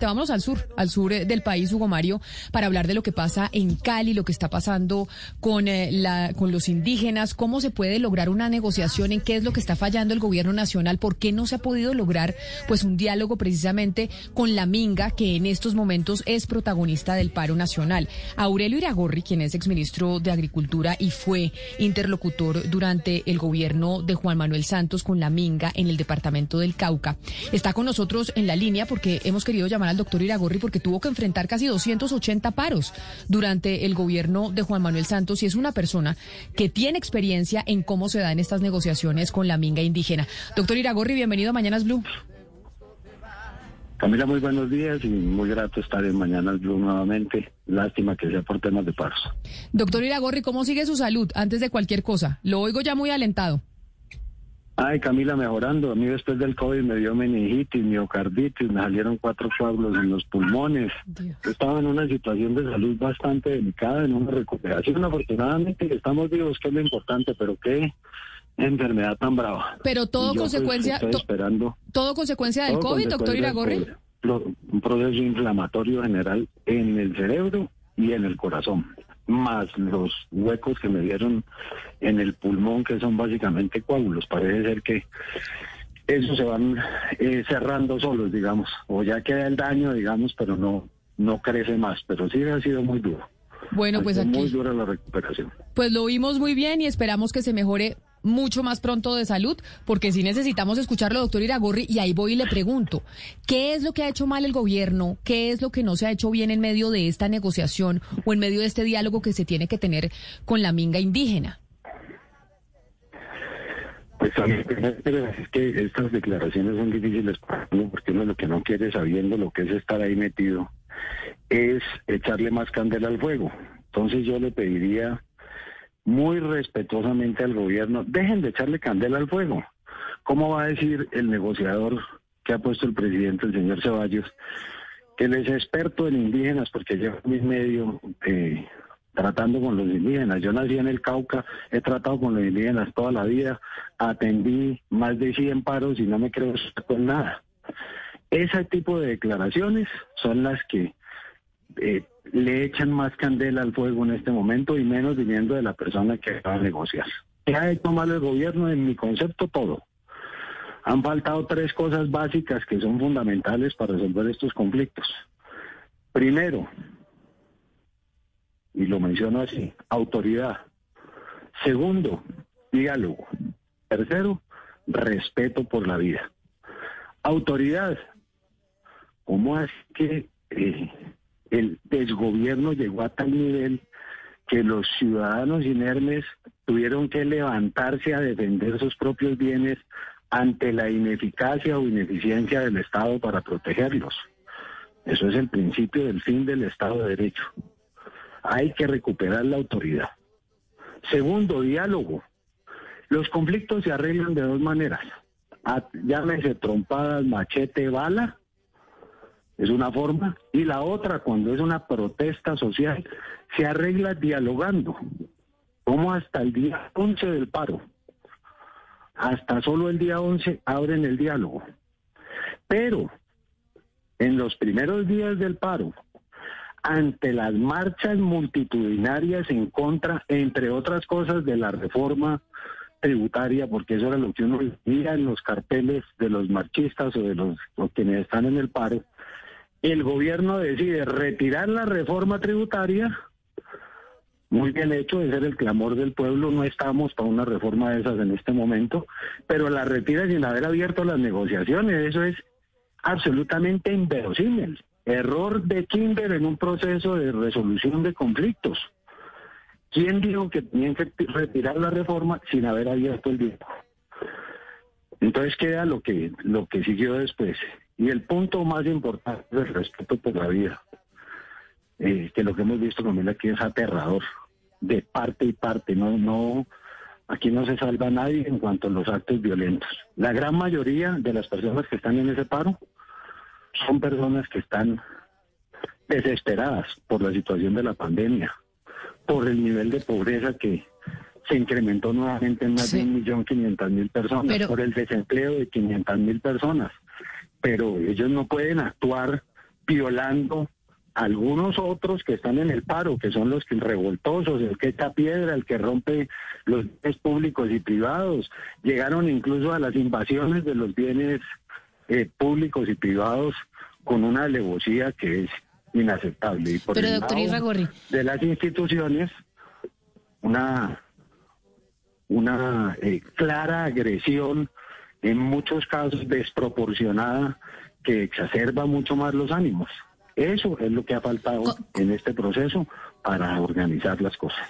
Vamos al sur, al sur eh, del país, Hugo Mario, para hablar de lo que pasa en Cali, lo que está pasando con, eh, con los indígenas, cómo se puede lograr una negociación, en qué es lo que está fallando el gobierno nacional, por qué no se ha podido lograr pues un diálogo precisamente con la Minga, que en estos momentos es protagonista del paro nacional. Aurelio Iragorri, quien es exministro de Agricultura y fue interlocutor durante el gobierno de Juan Manuel Santos con la Minga en el departamento del Cauca, está con nosotros en la línea porque hemos querido llamar al doctor Iragorri porque tuvo que enfrentar casi 280 paros durante el gobierno de Juan Manuel Santos y es una persona que tiene experiencia en cómo se dan estas negociaciones con la minga indígena. Doctor Iragorri, bienvenido a Mañanas Blue. Camila, muy buenos días y muy grato estar en Mañanas Blue nuevamente. Lástima que sea por temas de paros. Doctor Iragorri, ¿cómo sigue su salud antes de cualquier cosa? Lo oigo ya muy alentado. Ay, Camila, mejorando. A mí después del COVID me dio meningitis, miocarditis, me salieron cuatro coágulos en los pulmones. Estaba en una situación de salud bastante delicada, en una recuperación. Afortunadamente estamos vivos, que es lo importante, pero qué enfermedad tan brava. Pero todo pues, consecuencia... esperando, todo consecuencia del COVID, doctor Iragorri. Un proceso inflamatorio general en el cerebro y en el corazón más los huecos que me dieron en el pulmón, que son básicamente coágulos. Parece ser que esos se van eh, cerrando solos, digamos, o ya queda el daño, digamos, pero no, no crece más. Pero sí ha sido muy duro. Bueno, pues aquí. Muy dura la recuperación. Pues lo vimos muy bien y esperamos que se mejore mucho más pronto de salud, porque si necesitamos escucharlo, doctor Iragorri, y ahí voy y le pregunto, ¿qué es lo que ha hecho mal el gobierno? ¿Qué es lo que no se ha hecho bien en medio de esta negociación o en medio de este diálogo que se tiene que tener con la minga indígena? Pues a mí es que estas declaraciones son difíciles para uno, porque uno lo que no quiere, sabiendo lo que es estar ahí metido, es echarle más candela al fuego. Entonces yo le pediría muy respetuosamente al gobierno, dejen de echarle candela al fuego. ¿Cómo va a decir el negociador que ha puesto el presidente, el señor Ceballos, que él es experto en indígenas porque lleva mi medio eh, tratando con los indígenas? Yo nací en el Cauca, he tratado con los indígenas toda la vida, atendí más de 100 paros y no me creo con nada. Ese tipo de declaraciones son las que eh, le echan más candela al fuego en este momento y menos viniendo de la persona que va a negociar. ¿Qué ha hecho mal el gobierno? En mi concepto, todo. Han faltado tres cosas básicas que son fundamentales para resolver estos conflictos. Primero, y lo menciono así, autoridad. Segundo, diálogo. Tercero, respeto por la vida. Autoridad. ¿Cómo es que eh, el desgobierno llegó a tal nivel que los ciudadanos inermes tuvieron que levantarse a defender sus propios bienes ante la ineficacia o ineficiencia del Estado para protegerlos. Eso es el principio del fin del Estado de Derecho. Hay que recuperar la autoridad. Segundo, diálogo. Los conflictos se arreglan de dos maneras. Llámese trompadas, machete, bala, es una forma, y la otra, cuando es una protesta social, se arregla dialogando, como hasta el día 11 del paro. Hasta solo el día 11 abren el diálogo. Pero en los primeros días del paro, ante las marchas multitudinarias en contra, entre otras cosas, de la reforma tributaria, porque eso era lo que uno veía en los carteles de los marchistas o de los, los quienes están en el paro, el gobierno decide retirar la reforma tributaria, muy bien hecho, ese era el clamor del pueblo, no estamos para una reforma de esas en este momento, pero la retira sin haber abierto las negociaciones, eso es absolutamente inverosímil. Error de Kimber en un proceso de resolución de conflictos. ¿Quién dijo que tenían que retirar la reforma sin haber abierto el diálogo? Entonces queda lo que, lo que siguió después. Y el punto más importante es el respeto por la vida, eh, que lo que hemos visto con él aquí es aterrador, de parte y parte, no, no, aquí no se salva nadie en cuanto a los actos violentos. La gran mayoría de las personas que están en ese paro son personas que están desesperadas por la situación de la pandemia, por el nivel de pobreza que se incrementó nuevamente en más de un millón quinientas mil personas, por el desempleo de quinientas mil personas pero ellos no pueden actuar violando algunos otros que están en el paro, que son los que revoltosos, el que echa piedra, el que rompe los bienes públicos y privados, llegaron incluso a las invasiones de los bienes eh, públicos y privados con una alevosía que es inaceptable. Y por Pero, doctor Irragorri. De las instituciones, una, una eh, clara agresión, en muchos casos desproporcionada, que exacerba mucho más los ánimos. Eso es lo que ha faltado en este proceso para organizar las cosas.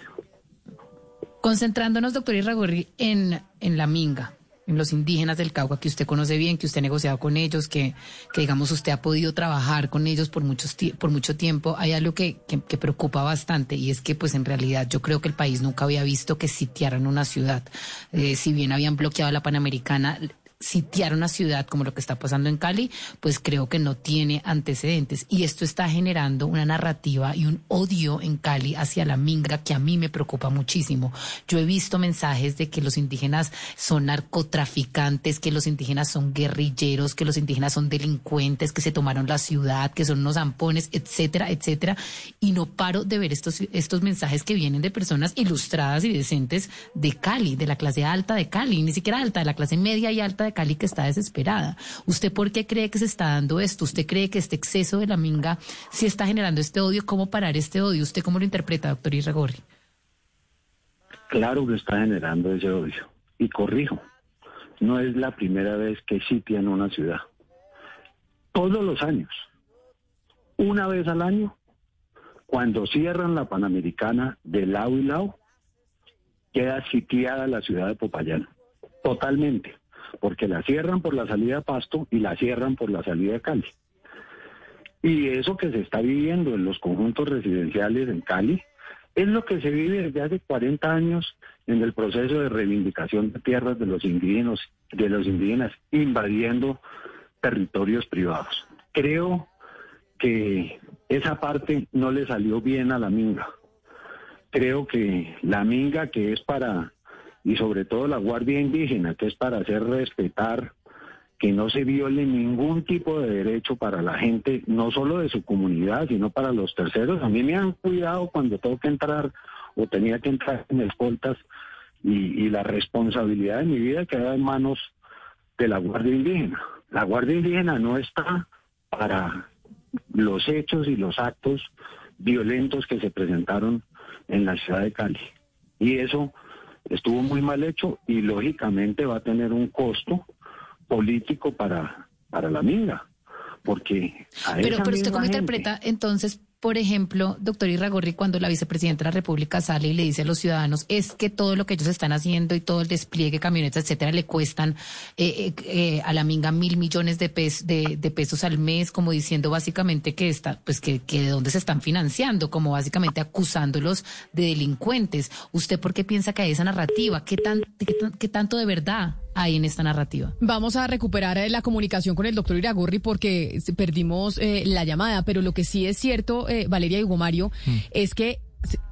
Concentrándonos, doctor Irragorri, en, en la minga, los indígenas del Cauca que usted conoce bien, que usted ha negociado con ellos, que, que digamos usted ha podido trabajar con ellos por, muchos por mucho tiempo, hay algo que, que, preocupa bastante y es que pues en realidad yo creo que el país nunca había visto que sitiaran una ciudad. Eh, si bien habían bloqueado la Panamericana, sitiar una ciudad como lo que está pasando en Cali, pues creo que no tiene antecedentes. Y esto está generando una narrativa y un odio en Cali hacia la minga que a mí me preocupa muchísimo. Yo he visto mensajes de que los indígenas son narcotraficantes, que los indígenas son guerrilleros, que los indígenas son delincuentes, que se tomaron la ciudad, que son unos zampones, etcétera, etcétera. Y no paro de ver estos, estos mensajes que vienen de personas ilustradas y decentes de Cali, de la clase alta de Cali, ni siquiera alta, de la clase media y alta de Cali que está desesperada. ¿Usted por qué cree que se está dando esto? ¿Usted cree que este exceso de la minga sí está generando este odio? ¿Cómo parar este odio? ¿Usted cómo lo interpreta, doctor Irragorri? Claro que está generando ese odio. Y corrijo, no es la primera vez que sitian una ciudad. Todos los años, una vez al año, cuando cierran la Panamericana de lado y lado, queda sitiada la ciudad de Popayán. Totalmente porque la cierran por la salida a Pasto y la cierran por la salida a Cali. Y eso que se está viviendo en los conjuntos residenciales en Cali es lo que se vive desde hace 40 años en el proceso de reivindicación de tierras de los indígenas, de los indígenas invadiendo territorios privados. Creo que esa parte no le salió bien a la minga. Creo que la minga que es para y sobre todo la Guardia Indígena, que es para hacer respetar que no se viole ningún tipo de derecho para la gente, no solo de su comunidad, sino para los terceros. A mí me han cuidado cuando tengo que entrar o tenía que entrar en escoltas y, y la responsabilidad de mi vida queda en manos de la Guardia Indígena. La Guardia Indígena no está para los hechos y los actos violentos que se presentaron en la ciudad de Cali. Y eso estuvo muy mal hecho y lógicamente va a tener un costo político para, para la minga. Porque pero, pero usted cómo interpreta entonces por ejemplo, doctor Irragorri, cuando la vicepresidenta de la República sale y le dice a los ciudadanos es que todo lo que ellos están haciendo y todo el despliegue, camionetas, etcétera, le cuestan eh, eh, eh, a la minga mil millones de, de, pesos al mes, como diciendo básicamente que está, pues que, de dónde se están financiando, como básicamente acusándolos de delincuentes. ¿Usted por qué piensa que hay esa narrativa? ¿Qué, tan, qué tanto de verdad hay en esta narrativa. Vamos a recuperar eh, la comunicación con el doctor Iragorri porque perdimos eh, la llamada, pero lo que sí es cierto, eh, Valeria y Mario, mm. es que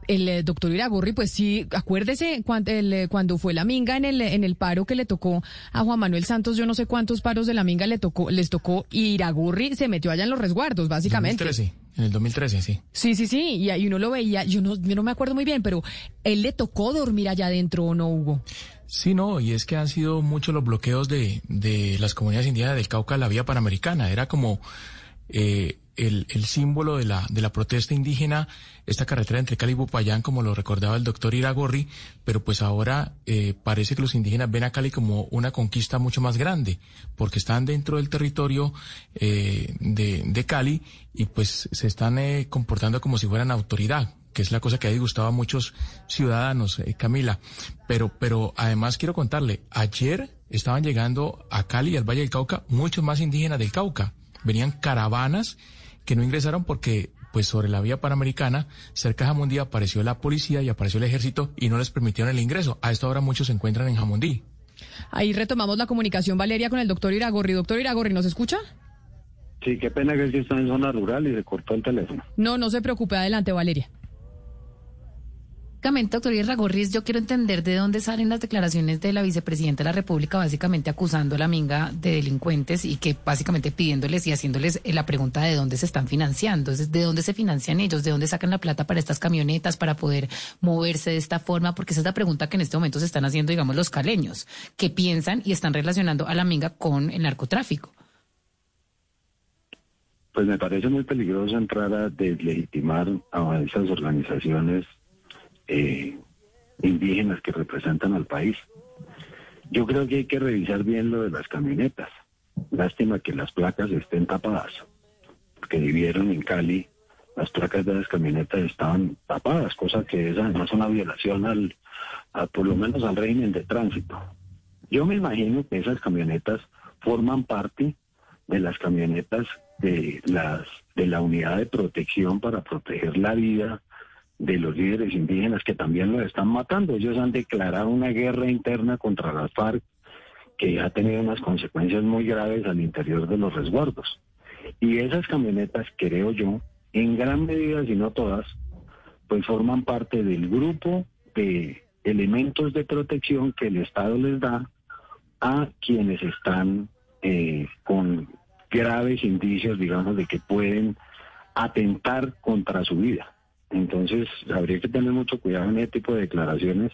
el doctor Iragorri, pues sí, acuérdese cuando, cuando fue la minga en el, en el paro que le tocó a Juan Manuel Santos, yo no sé cuántos paros de la minga le tocó, les tocó, y Iragorri se metió allá en los resguardos, básicamente. 2013, en el 2013, sí. Sí, sí, sí, y, ahí uno lo veía, yo no, yo no me acuerdo muy bien, pero él le tocó dormir allá adentro o no, Hugo. Sí, no, y es que han sido muchos los bloqueos de, de las comunidades indígenas del Cauca la vía panamericana. Era como eh, el, el, símbolo de la, de la protesta indígena, esta carretera entre Cali y Bupayán, como lo recordaba el doctor Iragorri, pero pues ahora eh, parece que los indígenas ven a Cali como una conquista mucho más grande, porque están dentro del territorio eh, de, de Cali y pues se están eh, comportando como si fueran autoridad, que es la cosa que ha disgustado a muchos ciudadanos, eh, Camila. Pero, pero además quiero contarle, ayer estaban llegando a Cali y al Valle del Cauca muchos más indígenas del Cauca. Venían caravanas que no ingresaron porque pues sobre la vía panamericana, cerca de Jamundí apareció la policía y apareció el ejército y no les permitieron el ingreso. A esta hora muchos se encuentran en Jamundí. Ahí retomamos la comunicación, Valeria, con el doctor Iragorri. Doctor Iragorri, ¿nos escucha? Sí, qué pena que está en zona rural y se cortó el teléfono. No, no se preocupe. Adelante, Valeria. Básicamente, doctor Irragorris, yo quiero entender de dónde salen las declaraciones de la vicepresidenta de la República, básicamente acusando a la minga de delincuentes y que básicamente pidiéndoles y haciéndoles eh, la pregunta de dónde se están financiando, de dónde se financian ellos, de dónde sacan la plata para estas camionetas, para poder moverse de esta forma, porque esa es la pregunta que en este momento se están haciendo, digamos, los caleños, que piensan y están relacionando a la minga con el narcotráfico. Pues me parece muy peligroso entrar a deslegitimar a esas organizaciones eh, indígenas que representan al país. Yo creo que hay que revisar bien lo de las camionetas. Lástima que las placas estén tapadas, porque vivieron en Cali, las placas de las camionetas estaban tapadas, cosa que es una violación al, por lo menos al régimen de tránsito. Yo me imagino que esas camionetas forman parte de las camionetas de las de la unidad de protección para proteger la vida de los líderes indígenas que también los están matando. Ellos han declarado una guerra interna contra las FARC que ha tenido unas consecuencias muy graves al interior de los resguardos. Y esas camionetas, creo yo, en gran medida, si no todas, pues forman parte del grupo de elementos de protección que el Estado les da a quienes están eh, con graves indicios, digamos, de que pueden atentar contra su vida. Entonces, habría que tener mucho cuidado en este tipo de declaraciones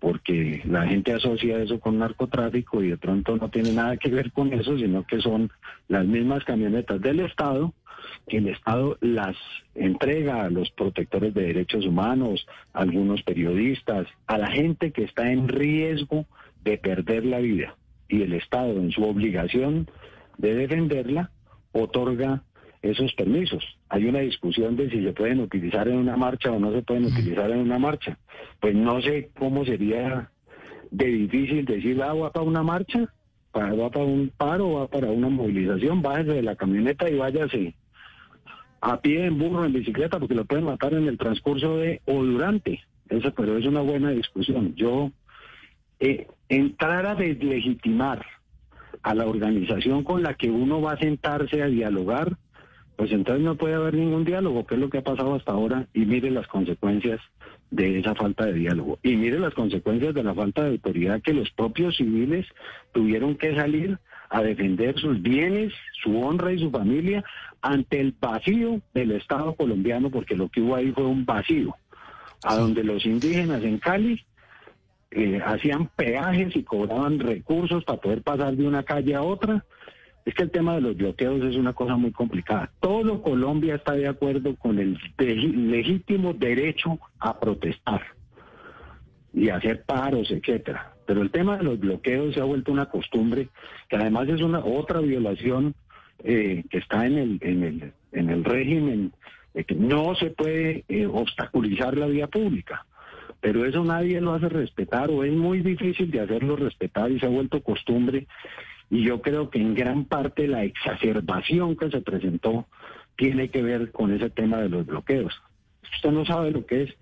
porque la gente asocia eso con narcotráfico y de pronto no tiene nada que ver con eso, sino que son las mismas camionetas del Estado que el Estado las entrega a los protectores de derechos humanos, a algunos periodistas, a la gente que está en riesgo de perder la vida. Y el Estado, en su obligación de defenderla, otorga esos permisos. Hay una discusión de si se pueden utilizar en una marcha o no se pueden utilizar en una marcha. Pues no sé cómo sería de difícil decir, ah, va para una marcha, va para un paro, va para una movilización, bájese de la camioneta y váyase a pie, en burro, en bicicleta, porque lo pueden matar en el transcurso de o durante. Eso, pero es una buena discusión. Yo, eh, entrar a deslegitimar a la organización con la que uno va a sentarse a dialogar, pues entonces no puede haber ningún diálogo, que es lo que ha pasado hasta ahora, y mire las consecuencias de esa falta de diálogo. Y mire las consecuencias de la falta de autoridad que los propios civiles tuvieron que salir a defender sus bienes, su honra y su familia ante el vacío del Estado colombiano, porque lo que hubo ahí fue un vacío, a donde los indígenas en Cali eh, hacían peajes y cobraban recursos para poder pasar de una calle a otra. Es que el tema de los bloqueos es una cosa muy complicada. Todo Colombia está de acuerdo con el legítimo derecho a protestar y hacer paros, etcétera. Pero el tema de los bloqueos se ha vuelto una costumbre que además es una otra violación eh, que está en el, en el, en el régimen de que no se puede eh, obstaculizar la vía pública pero eso nadie lo hace respetar o es muy difícil de hacerlo respetar y se ha vuelto costumbre y yo creo que en gran parte la exacerbación que se presentó tiene que ver con ese tema de los bloqueos. Usted no sabe lo que es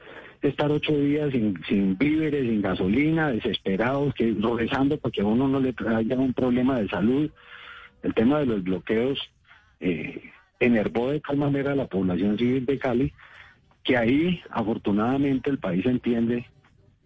estar ocho días sin, víveres, sin gasolina, desesperados, que regresando porque a uno no le traiga un problema de salud. El tema de los bloqueos eh, enervó de tal manera a la población civil de Cali que ahí afortunadamente el país entiende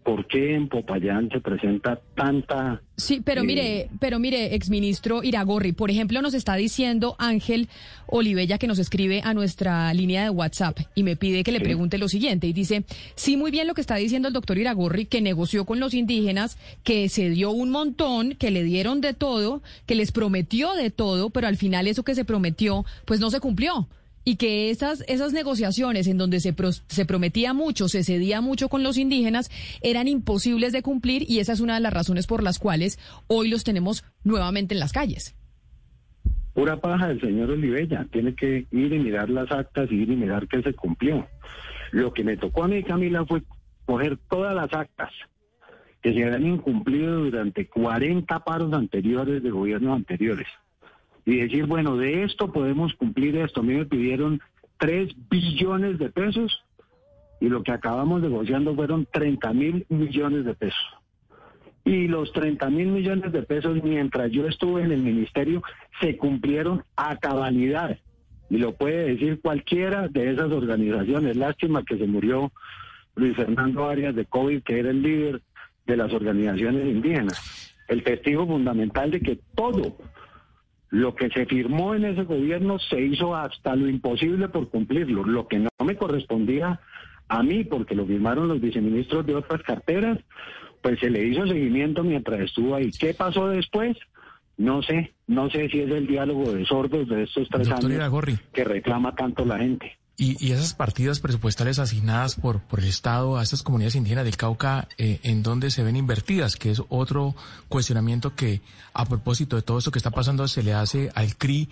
por qué en Popayán se presenta tanta... Sí, pero mire, eh, pero mire, exministro Iragorri, por ejemplo, nos está diciendo Ángel Olivella que nos escribe a nuestra línea de WhatsApp y me pide que le pregunte lo siguiente y dice, sí, muy bien lo que está diciendo el doctor Iragorri, que negoció con los indígenas, que se dio un montón, que le dieron de todo, que les prometió de todo, pero al final eso que se prometió, pues no se cumplió y que esas, esas negociaciones en donde se, se prometía mucho, se cedía mucho con los indígenas, eran imposibles de cumplir y esa es una de las razones por las cuales hoy los tenemos nuevamente en las calles. Pura paja del señor Olivella, tiene que ir y mirar las actas y ir y mirar que se cumplió. Lo que me tocó a mí, Camila, fue coger todas las actas que se habían incumplido durante 40 paros anteriores de gobiernos anteriores y decir, bueno, de esto podemos cumplir esto. A mí me pidieron 3 billones de pesos y lo que acabamos negociando fueron 30 mil millones de pesos. Y los 30 mil millones de pesos, mientras yo estuve en el ministerio, se cumplieron a cabalidad. Y lo puede decir cualquiera de esas organizaciones. Lástima que se murió Luis Fernando Arias de COVID, que era el líder de las organizaciones indígenas. El testigo fundamental de que todo lo que se firmó en ese gobierno se hizo hasta lo imposible por cumplirlo. Lo que no me correspondía a mí, porque lo firmaron los viceministros de otras carteras, pues se le hizo seguimiento mientras estuvo ahí. ¿Qué pasó después? No sé, no sé si es el diálogo de sordos de estos tres años que reclama tanto la gente. Y, esas partidas presupuestales asignadas por, por el Estado a estas comunidades indígenas del Cauca, eh, ¿en dónde se ven invertidas? Que es otro cuestionamiento que, a propósito de todo esto que está pasando, se le hace al CRI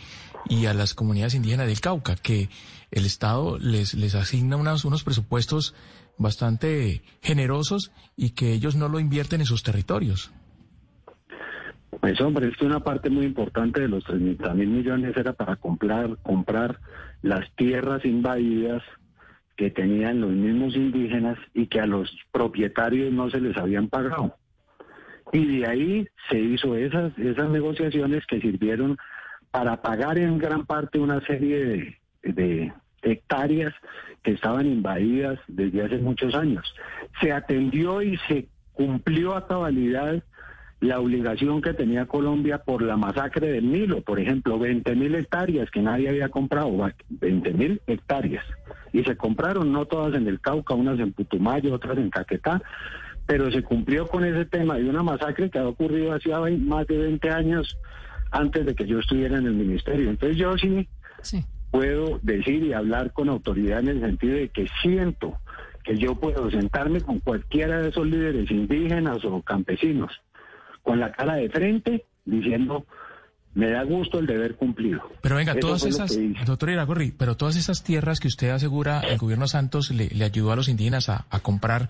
y a las comunidades indígenas del Cauca, que el Estado les, les asigna unos, unos presupuestos bastante generosos y que ellos no lo invierten en sus territorios. Pues hombre, es que una parte muy importante de los 30 mil millones era para comprar, comprar las tierras invadidas que tenían los mismos indígenas y que a los propietarios no se les habían pagado. Y de ahí se hizo esas, esas negociaciones que sirvieron para pagar en gran parte una serie de, de hectáreas que estaban invadidas desde hace muchos años. Se atendió y se cumplió a cabalidad la obligación que tenía Colombia por la masacre del Nilo, por ejemplo, 20 mil hectáreas que nadie había comprado, 20 mil hectáreas. Y se compraron, no todas en el Cauca, unas en Putumayo, otras en Caquetá, pero se cumplió con ese tema de una masacre que ha ocurrido hacía más de 20 años antes de que yo estuviera en el ministerio. Entonces yo sí, sí. puedo decir y hablar con autoridad en el sentido de que siento que yo puedo sentarme con cualquiera de esos líderes indígenas o campesinos con la cara de frente diciendo me da gusto el deber cumplido. Pero venga, todas esas, doctor Iragorri, pero todas esas tierras que usted asegura el gobierno Santos le, ayudó a los indígenas a, comprar,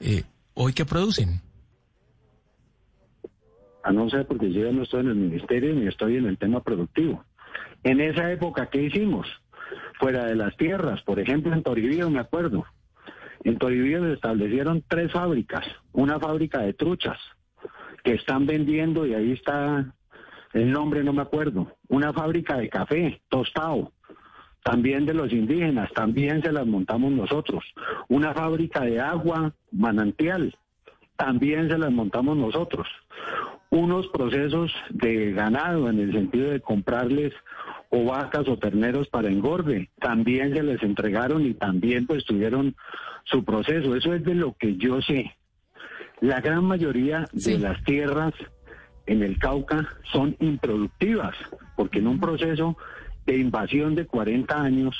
eh, ¿hoy qué producen? A no ser porque yo ya no estoy en el ministerio ni estoy en el tema productivo. En esa época, ¿qué hicimos? Fuera de las tierras, por ejemplo, en Toribío, me acuerdo. En Toribío se establecieron tres fábricas. Una fábrica de truchas, que están vendiendo, y ahí está el nombre, no me acuerdo, una fábrica de café tostado, también de los indígenas, también se las montamos nosotros. Una fábrica de agua manantial, también se las montamos nosotros. Unos procesos de ganado en el sentido de comprarles o vacas o terneros para engorde, también se les entregaron y también pues tuvieron su proceso. Eso es de lo que yo sé. La gran mayoría de las tierras en el Cauca son improductivas, porque en un proceso de invasión de 40 años,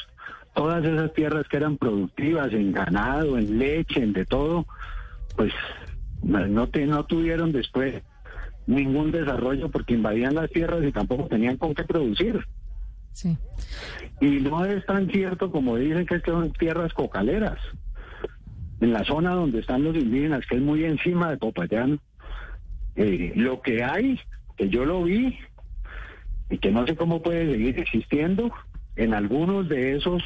todas esas tierras que eran productivas en ganado, en leche, en de todo, pues no, te, no tuvieron después ningún desarrollo porque invadían las tierras y tampoco tenían con qué producir. Sí. Y no es tan cierto como dicen que son tierras cocaleras en la zona donde están los indígenas, que es muy encima de Popayán, eh, lo que hay, que yo lo vi, y que no sé cómo puede seguir existiendo, en algunos de esos,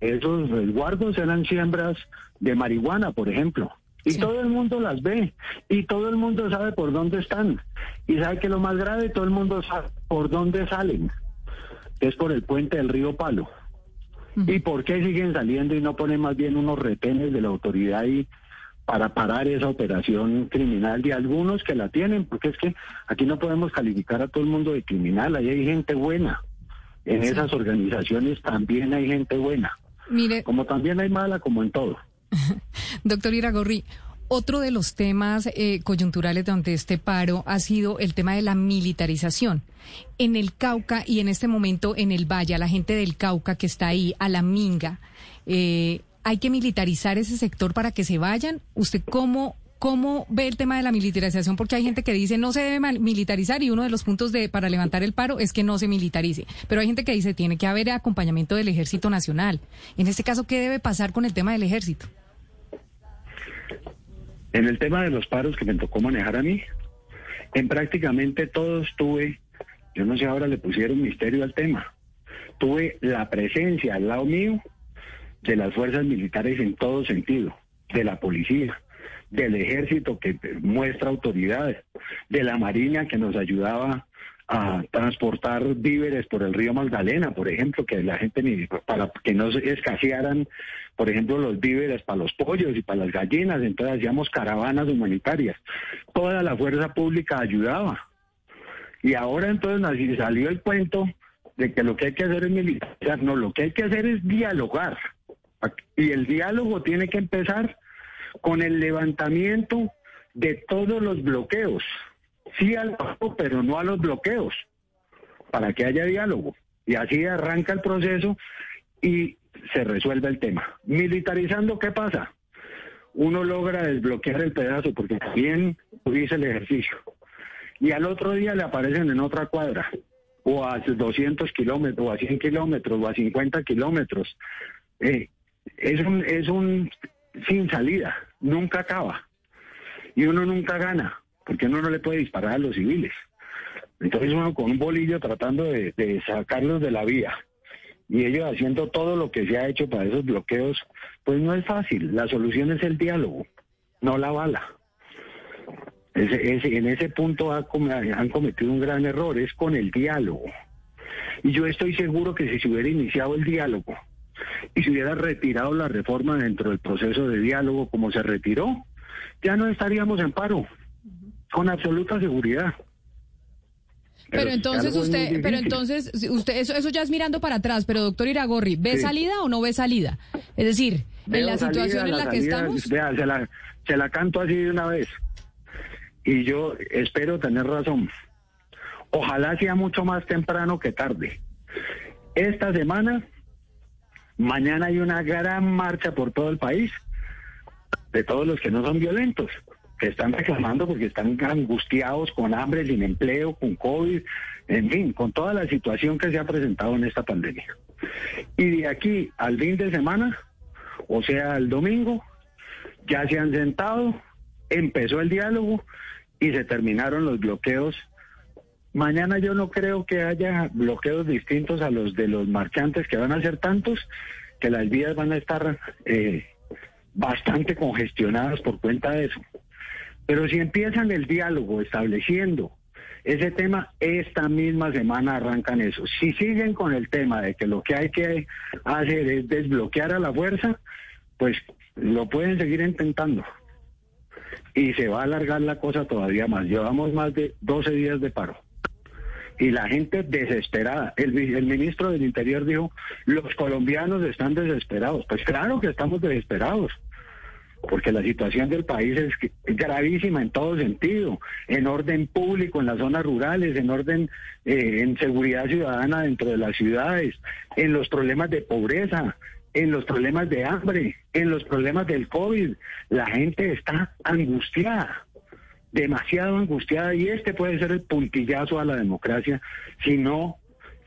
esos resguardos eran siembras de marihuana, por ejemplo. Y todo el mundo las ve, y todo el mundo sabe por dónde están. Y sabe que lo más grave, todo el mundo sabe por dónde salen, es por el puente del río Palo. ¿Y por qué siguen saliendo y no ponen más bien unos retenes de la autoridad ahí para parar esa operación criminal de algunos que la tienen? Porque es que aquí no podemos calificar a todo el mundo de criminal, ahí hay gente buena. En esas organizaciones también hay gente buena. Mire, como también hay mala, como en todo. Doctor Iragorri, otro de los temas eh, coyunturales durante este paro ha sido el tema de la militarización. En el Cauca y en este momento en el Valle, la gente del Cauca que está ahí, a la Minga, eh, ¿hay que militarizar ese sector para que se vayan? ¿Usted cómo, cómo ve el tema de la militarización? Porque hay gente que dice no se debe militarizar y uno de los puntos de, para levantar el paro es que no se militarice. Pero hay gente que dice tiene que haber acompañamiento del Ejército Nacional. En este caso, ¿qué debe pasar con el tema del Ejército? En el tema de los paros que me tocó manejar a mí, en prácticamente todos tuve, yo no sé ahora le pusieron misterio al tema, tuve la presencia al lado mío de las fuerzas militares en todo sentido, de la policía, del ejército que muestra autoridad, de la marina que nos ayudaba a transportar víveres por el río Magdalena, por ejemplo, que la gente para que no se escasearan, por ejemplo, los víveres para los pollos y para las gallinas, entonces hacíamos caravanas humanitarias. Toda la fuerza pública ayudaba. Y ahora entonces salió el cuento de que lo que hay que hacer es militarizar, no, lo que hay que hacer es dialogar. Y el diálogo tiene que empezar con el levantamiento de todos los bloqueos sí al pero no a los bloqueos, para que haya diálogo. Y así arranca el proceso y se resuelve el tema. Militarizando, ¿qué pasa? Uno logra desbloquear el pedazo porque también hice el ejercicio. Y al otro día le aparecen en otra cuadra, o a 200 kilómetros, o a 100 kilómetros, o a 50 kilómetros. Eh, es, un, es un sin salida, nunca acaba. Y uno nunca gana porque uno no le puede disparar a los civiles. Entonces uno con un bolillo tratando de, sacarlos de la vía y ellos haciendo todo lo que se ha hecho para esos bloqueos, pues no es fácil. La solución es el diálogo, no la bala. en ese punto han cometido un gran error, es con el diálogo. Y yo estoy seguro que si se hubiera iniciado el diálogo y se hubiera retirado la reforma dentro del proceso de diálogo como se retiró, ya no estaríamos en paro con absoluta seguridad. Pero, entonces usted, pero entonces usted eso, eso ya es mirando para atrás, pero doctor Iragorri, ¿ve salida o no ve salida? Es decir, en la situación en la, que estamos. Vea, se la, se la canto así de una vez. Y yo espero tener razón. Ojalá sea mucho más temprano que tarde. Esta semana, mañana hay una gran marcha por todo el país de todos los que no son violentos están reclamando porque están angustiados con hambre, sin empleo, con COVID, en fin, con toda la situación que se ha presentado en esta pandemia. Y de aquí al fin de semana, o sea, el domingo, ya se han sentado, empezó el diálogo y se terminaron los bloqueos. Mañana yo no creo que haya bloqueos distintos a los de los marchantes, que van a ser tantos que las vías van a estar eh, bastante congestionadas por cuenta de eso. Pero si empiezan el diálogo estableciendo ese tema, esta misma semana arrancan eso. Si siguen con el tema de que lo que hay que hacer es desbloquear a la fuerza, pues lo pueden seguir intentando. Y se va a alargar la cosa todavía más. Llevamos más de 12 días de paro. Y la gente desesperada. El, el ministro del Interior dijo, los colombianos están desesperados. Pues claro que estamos desesperados porque la situación del país es gravísima en todo sentido, en orden público, en las zonas rurales, en orden eh, en seguridad ciudadana dentro de las ciudades, en los problemas de pobreza, en los problemas de hambre, en los problemas del COVID. La gente está angustiada, demasiado angustiada, y este puede ser el puntillazo a la democracia si no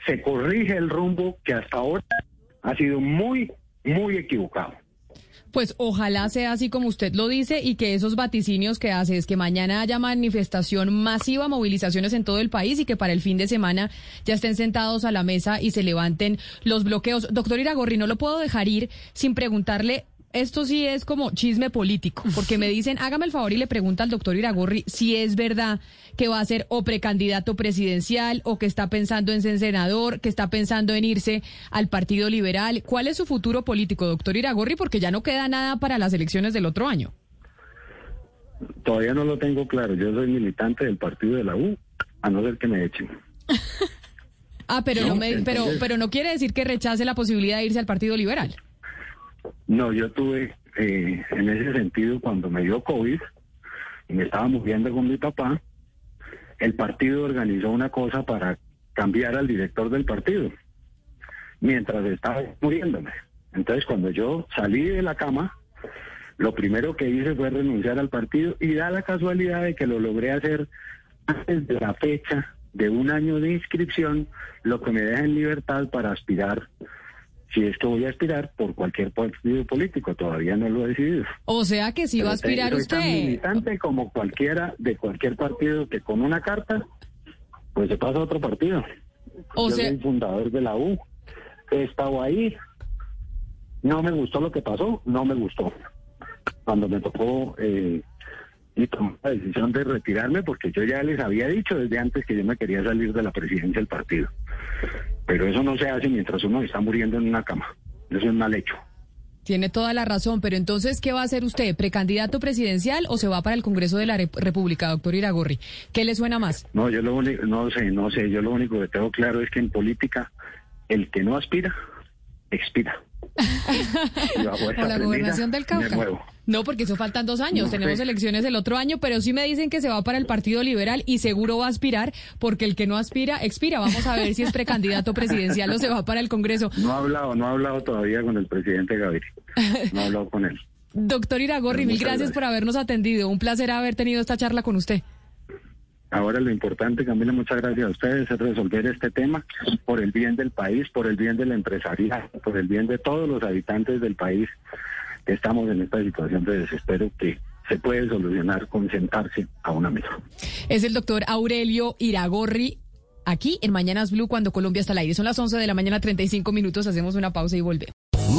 se corrige el rumbo que hasta ahora ha sido muy, muy equivocado. Pues ojalá sea así como usted lo dice y que esos vaticinios que hace es que mañana haya manifestación masiva, movilizaciones en todo el país y que para el fin de semana ya estén sentados a la mesa y se levanten los bloqueos. Doctor Iragorri, no lo puedo dejar ir sin preguntarle esto sí es como chisme político, porque me dicen, hágame el favor y le pregunta al doctor Iragorri si es verdad que va a ser o precandidato presidencial o que está pensando en ser senador, que está pensando en irse al Partido Liberal. ¿Cuál es su futuro político, doctor Iragorri? Porque ya no queda nada para las elecciones del otro año. Todavía no lo tengo claro. Yo soy militante del partido de la U, a no ser que me echen. ah, pero no, pero, pero no quiere decir que rechace la posibilidad de irse al Partido Liberal. No, yo tuve eh, en ese sentido cuando me dio COVID y me estaba muriendo con mi papá, el partido organizó una cosa para cambiar al director del partido mientras estaba muriéndome. Entonces cuando yo salí de la cama, lo primero que hice fue renunciar al partido y da la casualidad de que lo logré hacer antes de la fecha de un año de inscripción, lo que me deja en libertad para aspirar si es que voy a aspirar por cualquier partido político, todavía no lo he decidido. O sea que si va a aspirar soy usted. Tan militante como cualquiera de cualquier partido que con una carta, pues se pasa a otro partido. O Yo soy fundador de la U, he estado ahí, no me gustó lo que pasó, no me gustó. Cuando me tocó eh, y tomé la decisión de retirarme porque yo ya les había dicho desde antes que yo me quería salir de la presidencia del partido. Pero eso no se hace mientras uno está muriendo en una cama. Eso es mal hecho. Tiene toda la razón, pero entonces, ¿qué va a hacer usted? ¿Precandidato presidencial o se va para el Congreso de la República, doctor Iragorri? ¿Qué le suena más? No, yo lo único, no sé, no sé, yo lo único que tengo claro es que en política el que no aspira, expira. O la gobernación del Cauca. No, porque eso faltan dos años. Tenemos elecciones el otro año, pero sí me dicen que se va para el Partido Liberal y seguro va a aspirar, porque el que no aspira, expira. Vamos a ver si es precandidato presidencial o se va para el Congreso. No ha hablado, no ha hablado todavía con el presidente Gaviria. No ha hablado con él. Doctor Iragorri, mil gracias por habernos atendido. Un placer haber tenido esta charla con usted. Ahora lo importante, Camila, muchas gracias a ustedes, es resolver este tema por el bien del país, por el bien del empresariado, por el bien de todos los habitantes del país que estamos en esta situación de desespero que se puede solucionar con sentarse a una mesa. Es el doctor Aurelio Iragorri. Aquí en Mañanas Blue, cuando Colombia está al aire. Son las 11 de la mañana, 35 minutos. Hacemos una pausa y volvemos.